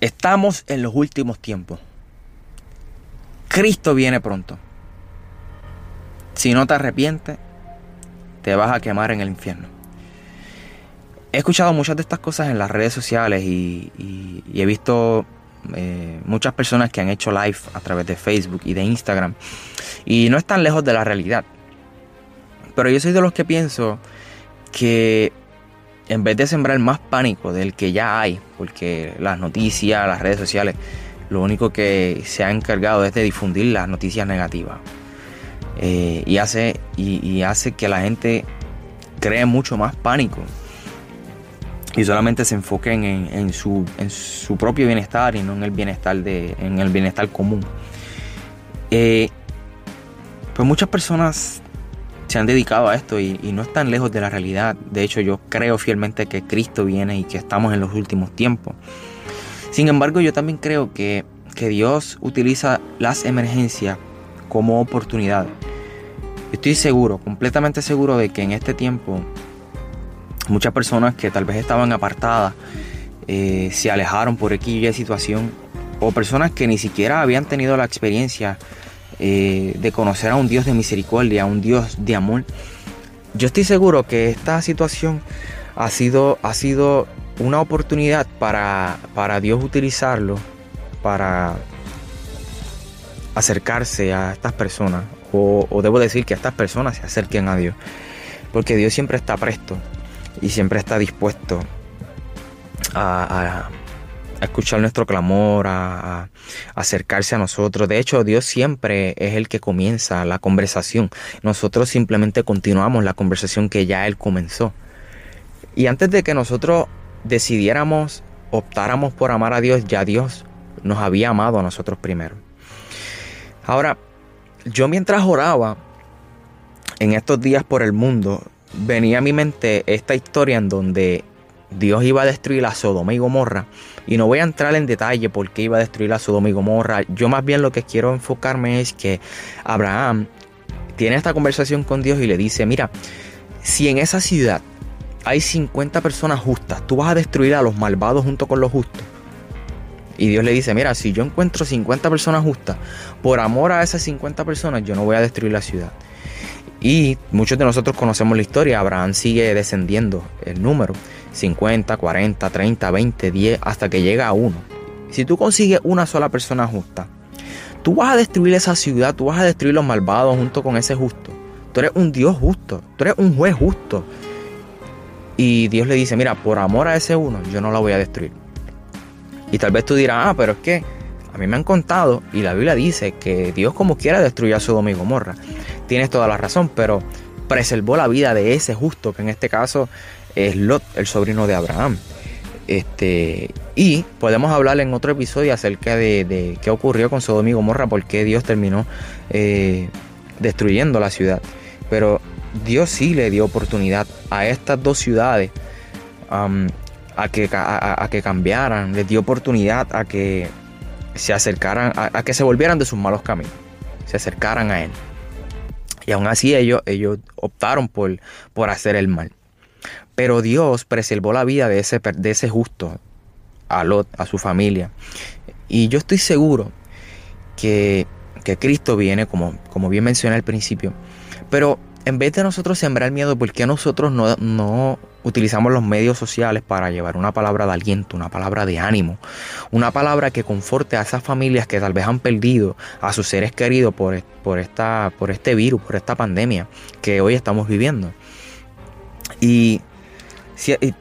Estamos en los últimos tiempos. Cristo viene pronto. Si no te arrepientes, te vas a quemar en el infierno. He escuchado muchas de estas cosas en las redes sociales y, he visto eh, muchas personas que han hecho live a través de Facebook y de Instagram. Y no están lejos de la realidad. Pero yo soy de los que pienso que en vez de sembrar más pánico del que ya hay, porque las noticias, las redes sociales, lo único que se ha encargado es de difundir las noticias negativas. Eh, y, hace, y, hace que la gente cree mucho más pánico y solamente se enfoquen en, su, en su propio bienestar y no en el bienestar, de, en el bienestar común. Eh, pues muchas personas se han dedicado a esto y, no están lejos de la realidad. De hecho, yo creo fielmente que Cristo viene y que estamos en los últimos tiempos. Sin embargo, yo también creo que, que Dios utiliza las emergencias como oportunidad. Estoy seguro, completamente seguro de que en este tiempo muchas personas que tal vez estaban apartadas eh, se alejaron por aquella situación o personas que ni siquiera habían tenido la experiencia eh, de conocer a un Dios de misericordia, a un Dios de amor. Yo estoy seguro que esta situación ha sido, ha sido una oportunidad para, para Dios utilizarlo para acercarse a estas personas, o, debo decir que estas personas se acerquen a Dios, porque Dios siempre está presto y siempre está dispuesto a, escuchar nuestro clamor, a, acercarse a nosotros. De hecho, Dios siempre es el que comienza la conversación. Nosotros simplemente continuamos la conversación que ya Él comenzó. Y antes de que nosotros decidiéramos, optáramos por amar a Dios, ya Dios nos había amado a nosotros primero. Ahora, yo mientras oraba en estos días por el mundo, venía a mi mente esta historia en donde Dios iba a destruir a Sodoma y Gomorra. Y no voy a entrar en detalle por qué iba a destruir a Sodoma y Gomorra. Yo más bien lo que quiero enfocarme es que Abraham tiene esta conversación con Dios y le dice, mira, si en esa ciudad hay 50 personas justas, tú vas a destruir a los malvados junto con los justos. Y Dios le dice, mira, si yo encuentro 50 personas justas, por amor a esas 50 personas, yo no voy a destruir la ciudad. Y muchos de nosotros conocemos la historia, Abraham sigue descendiendo el número, 50, 40, 30, 20, 10, hasta que llega a uno. Si tú consigues una sola persona justa, tú vas a destruir esa ciudad, tú vas a destruir los malvados junto con ese justo. Tú eres un Dios justo, tú eres un juez justo. Y Dios le dice, mira, por amor a ese uno, yo no la voy a destruir. Y tal vez tú dirás, ah, pero es que a mí me han contado y la Biblia dice que Dios como quiera destruye a Sodoma y Gomorra. Tienes toda la razón, pero preservó la vida de ese justo, que en este caso es Lot, el sobrino de Abraham. Este, y podemos hablar en otro episodio acerca de, qué ocurrió con Sodoma y Gomorra, por qué Dios terminó eh, destruyendo la ciudad. Pero Dios sí le dio oportunidad a estas dos ciudades a que, a, que cambiaran, les dio oportunidad a que se acercaran, a, que se volvieran de sus malos caminos, se acercaran a Él. Y aún así ellos, ellos optaron por, por hacer el mal. Pero Dios preservó la vida de ese, de ese justo, a Lot, a su familia. Y yo estoy seguro que, que Cristo viene, como, como bien mencioné al principio. Pero en vez de nosotros sembrar miedo, ¿por qué nosotros no, no utilizamos los medios sociales para llevar una palabra de aliento, una palabra de ánimo, una palabra que conforte a esas familias que tal vez han perdido a sus seres queridos por, por, esta, por este virus, por esta pandemia que hoy estamos viviendo. Y,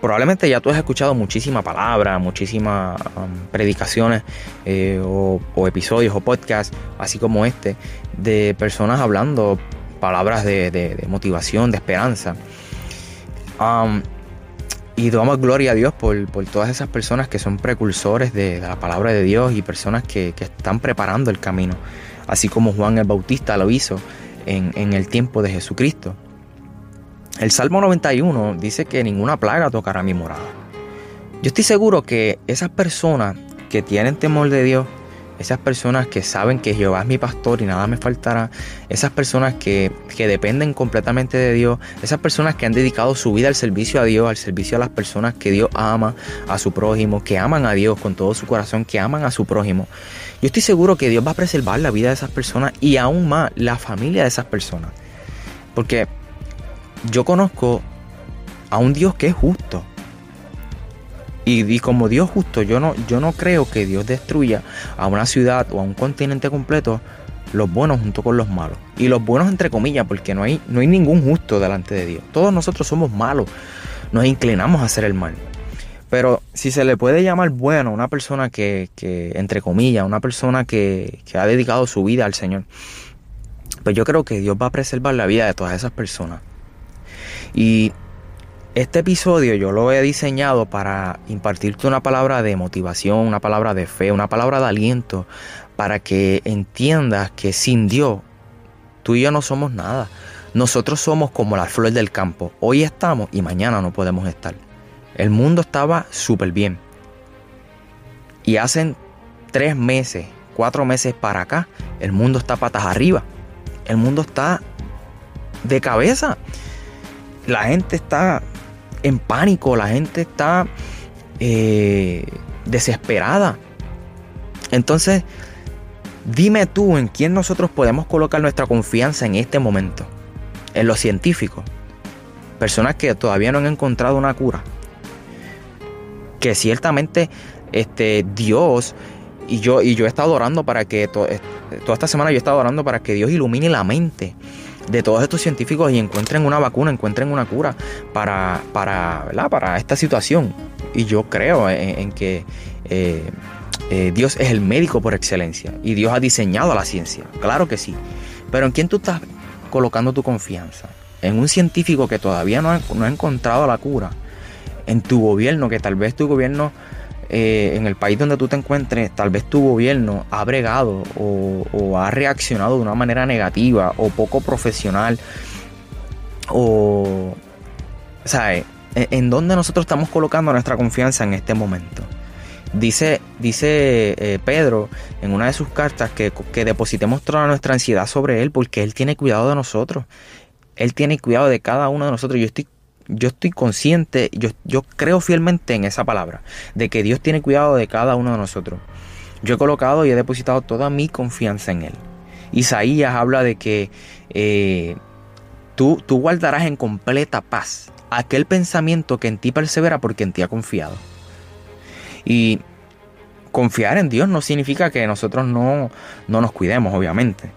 probablemente ya tú has escuchado muchísima palabra, muchísimas um, predicaciones eh, o, episodios o podcasts, así como este, de personas hablando palabras de, motivación, de esperanza. Y damos gloria a Dios por, todas esas personas que son precursores de, la palabra de Dios y personas que, están preparando el camino, así como Juan el Bautista lo hizo en, en el tiempo de Jesucristo. El Salmo 91 dice que ninguna plaga tocará mi morada. Yo estoy seguro que esas personas que tienen temor de Dios, esas personas que saben que Jehová es mi pastor y nada me faltará, esas personas que, dependen completamente de Dios, esas personas que han dedicado su vida al servicio a Dios, al servicio a las personas que Dios ama, a su prójimo, que aman a Dios con todo su corazón, que aman a su prójimo. Yo estoy seguro que Dios va a preservar la vida de esas personas y aún más la familia de esas personas. Porque yo conozco a un Dios que es justo. Y, como Dios justo, yo no, yo no creo que Dios destruya a una ciudad o a un continente completo los buenos junto con los malos. Y los buenos entre comillas, porque no hay, no hay ningún justo delante de Dios. Todos nosotros somos malos. Nos inclinamos a hacer el mal. Pero si se le puede llamar bueno a una persona que, que entre comillas, una persona que, que ha dedicado su vida al Señor, pues yo creo que Dios va a preservar la vida de todas esas personas. Y este episodio yo lo he diseñado para impartirte una palabra de motivación, una palabra de fe, una palabra de aliento, para que entiendas que sin Dios tú y yo no somos nada. Nosotros somos como la flor del campo. Hoy estamos y mañana no podemos estar. El mundo estaba súper bien. Y hace tres meses, cuatro meses para acá, el mundo está patas arriba. El mundo está de cabeza. La gente está en pánico, la gente está eh, desesperada. Entonces, dime tú en quién nosotros podemos colocar nuestra confianza en este momento. En los científicos. Personas que todavía no han encontrado una cura. Que ciertamente este, Dios y yo, y yo he estado orando para que toda esta semana yo he estado orando para que Dios ilumine la mente de todos estos científicos y encuentren una vacuna, encuentren una cura para, para, para esta situación. Y yo creo en, que eh, eh, Dios es el médico por excelencia y Dios ha diseñado la ciencia, claro que sí. Pero ¿en quién tú estás colocando tu confianza? ¿En un científico que todavía no no ha encontrado la cura? ¿En tu gobierno, que tal vez tu gobierno eh, en el país donde tú te encuentres, tal vez tu gobierno ha bregado o, ha reaccionado de una manera negativa o poco profesional o, ¿sabes? ¿En dónde nosotros estamos colocando nuestra confianza en este momento? Dice, dice eh, Pedro en una de sus cartas que, que, depositemos toda nuestra ansiedad sobre Él porque Él tiene cuidado de nosotros. Él tiene cuidado de cada uno de nosotros. Yo estoy yo estoy consciente, yo, yo creo fielmente en esa palabra, de que Dios tiene cuidado de cada uno de nosotros. Yo he colocado y he depositado toda mi confianza en Él. Isaías habla de que eh, tú, tú guardarás en completa paz aquel pensamiento que en ti persevera porque en ti ha confiado. Y confiar en Dios no significa que nosotros no, no nos cuidemos, obviamente.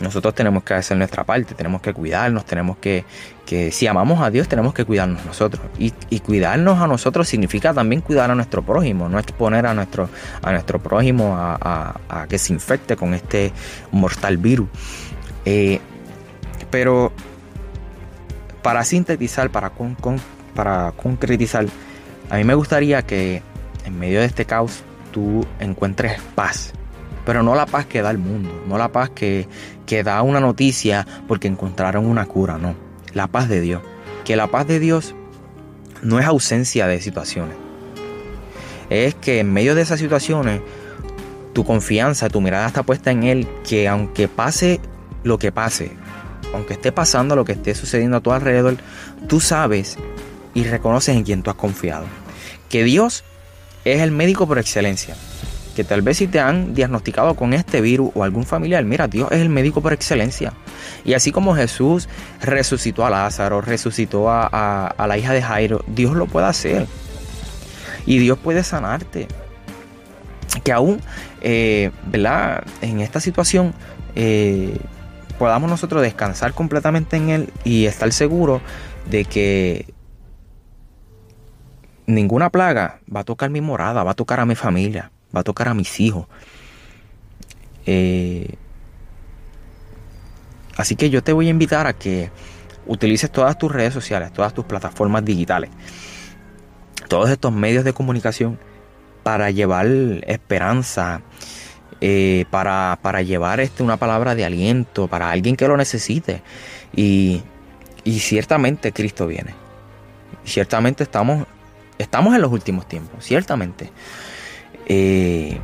Nosotros tenemos que hacer nuestra parte, tenemos que cuidarnos, tenemos que, que si amamos a Dios, tenemos que cuidarnos nosotros. Y, cuidarnos a nosotros significa también cuidar a nuestro prójimo, no exponer a nuestro, a nuestro prójimo a, que se infecte con este mortal virus. Eh, pero para sintetizar, para, para concretizar, a mí me gustaría que en medio de este caos tú encuentres paz, pero no la paz que da el mundo, no la paz que, que da una noticia porque encontraron una cura, no. La paz de Dios. Que la paz de Dios no es ausencia de situaciones. Es que en medio de esas situaciones, tu confianza, tu mirada está puesta en Él, que aunque pase lo que pase, aunque esté pasando lo que esté sucediendo a tu alrededor, tú sabes y reconoces en quien tú has confiado. Que Dios es el médico por excelencia que tal vez si te han diagnosticado con este virus o algún familiar, mira, Dios es el médico por excelencia. Y así como Jesús resucitó a Lázaro, resucitó a, la hija de Jairo, Dios lo puede hacer. Y Dios puede sanarte. Que aún, eh, ¿verdad? En esta situación eh, podamos nosotros descansar completamente en Él y estar seguros de que ninguna plaga va a tocar mi morada, va a tocar a mi familia va a tocar a mis hijos. Eh, así que yo te voy a invitar a que utilices todas tus redes sociales, todas tus plataformas digitales, todos estos medios de comunicación para llevar esperanza, eh, para, para, llevar este, una palabra de aliento para alguien que lo necesite. Y, y ciertamente Cristo viene. Ciertamente estamos, estamos en los últimos tiempos, ciertamente. Eh,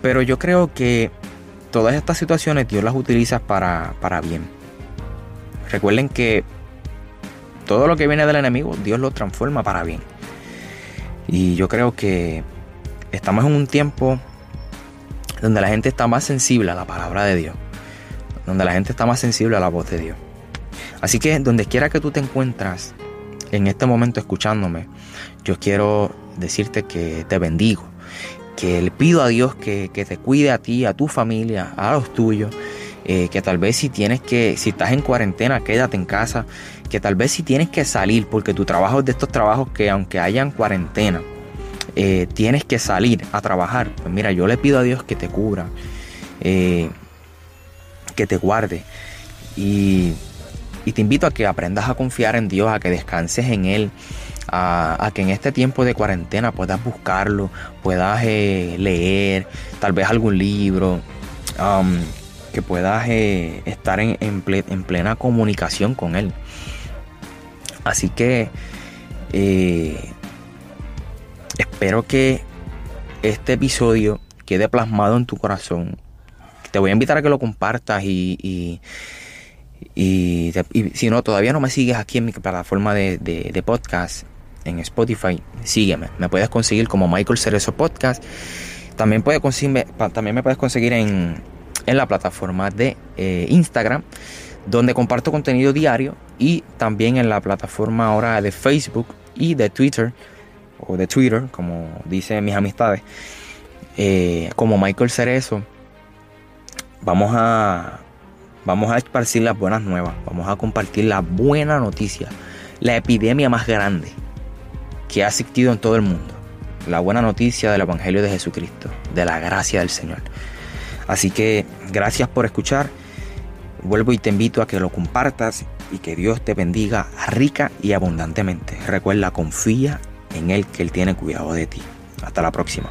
pero yo creo que todas estas situaciones Dios las utiliza para, para bien. Recuerden que todo lo que viene del enemigo, Dios lo transforma para bien. Y yo creo que estamos en un tiempo donde la gente está más sensible a la palabra de Dios, donde la gente está más sensible a la voz de Dios. Así que donde quiera que tú te encuentras en este momento escuchándome, yo quiero decirte que te bendigo, que le pido a Dios que, te cuide a ti, a tu familia, a los tuyos, eh, que tal vez si tienes que, si estás en cuarentena, quédate en casa, que tal vez si tienes que salir, porque tu trabajo es de estos trabajos que aunque hayan cuarentena, eh, tienes que salir a trabajar, pues mira, yo le pido a Dios que te cubra, eh, que te guarde. Y, te invito a que aprendas a confiar en Dios, a que descanses en Él, a, que en este tiempo de cuarentena puedas buscarlo, puedas eh, leer tal vez algún libro, um, que puedas estar en, en, plena comunicación con Él. Así que Espero que este episodio quede plasmado en tu corazón. Te voy a invitar a que lo compartas y, y, si no, todavía no me sigues aquí en mi plataforma de, podcast, en Spotify, sígueme. Me puedes conseguir como Michael Cerezo Podcast. También, puedes también me puedes conseguir en, la plataforma de eh, Instagram, donde comparto contenido diario, y también en la plataforma ahora de Facebook y de Twitter o de Twitter, como dicen mis amistades, eh, como Michael Cerezo, vamos a, vamos a esparcir las buenas nuevas, vamos a compartir la buena noticia, la epidemia más grande que ha existido en todo el mundo, la buena noticia del Evangelio de Jesucristo, de la gracia del Señor. Así que gracias por escuchar. Vuelvo y te invito a que lo compartas y que Dios te bendiga rica y abundantemente. Recuerda, confía en Él que Él tiene cuidado de ti. Hasta la próxima.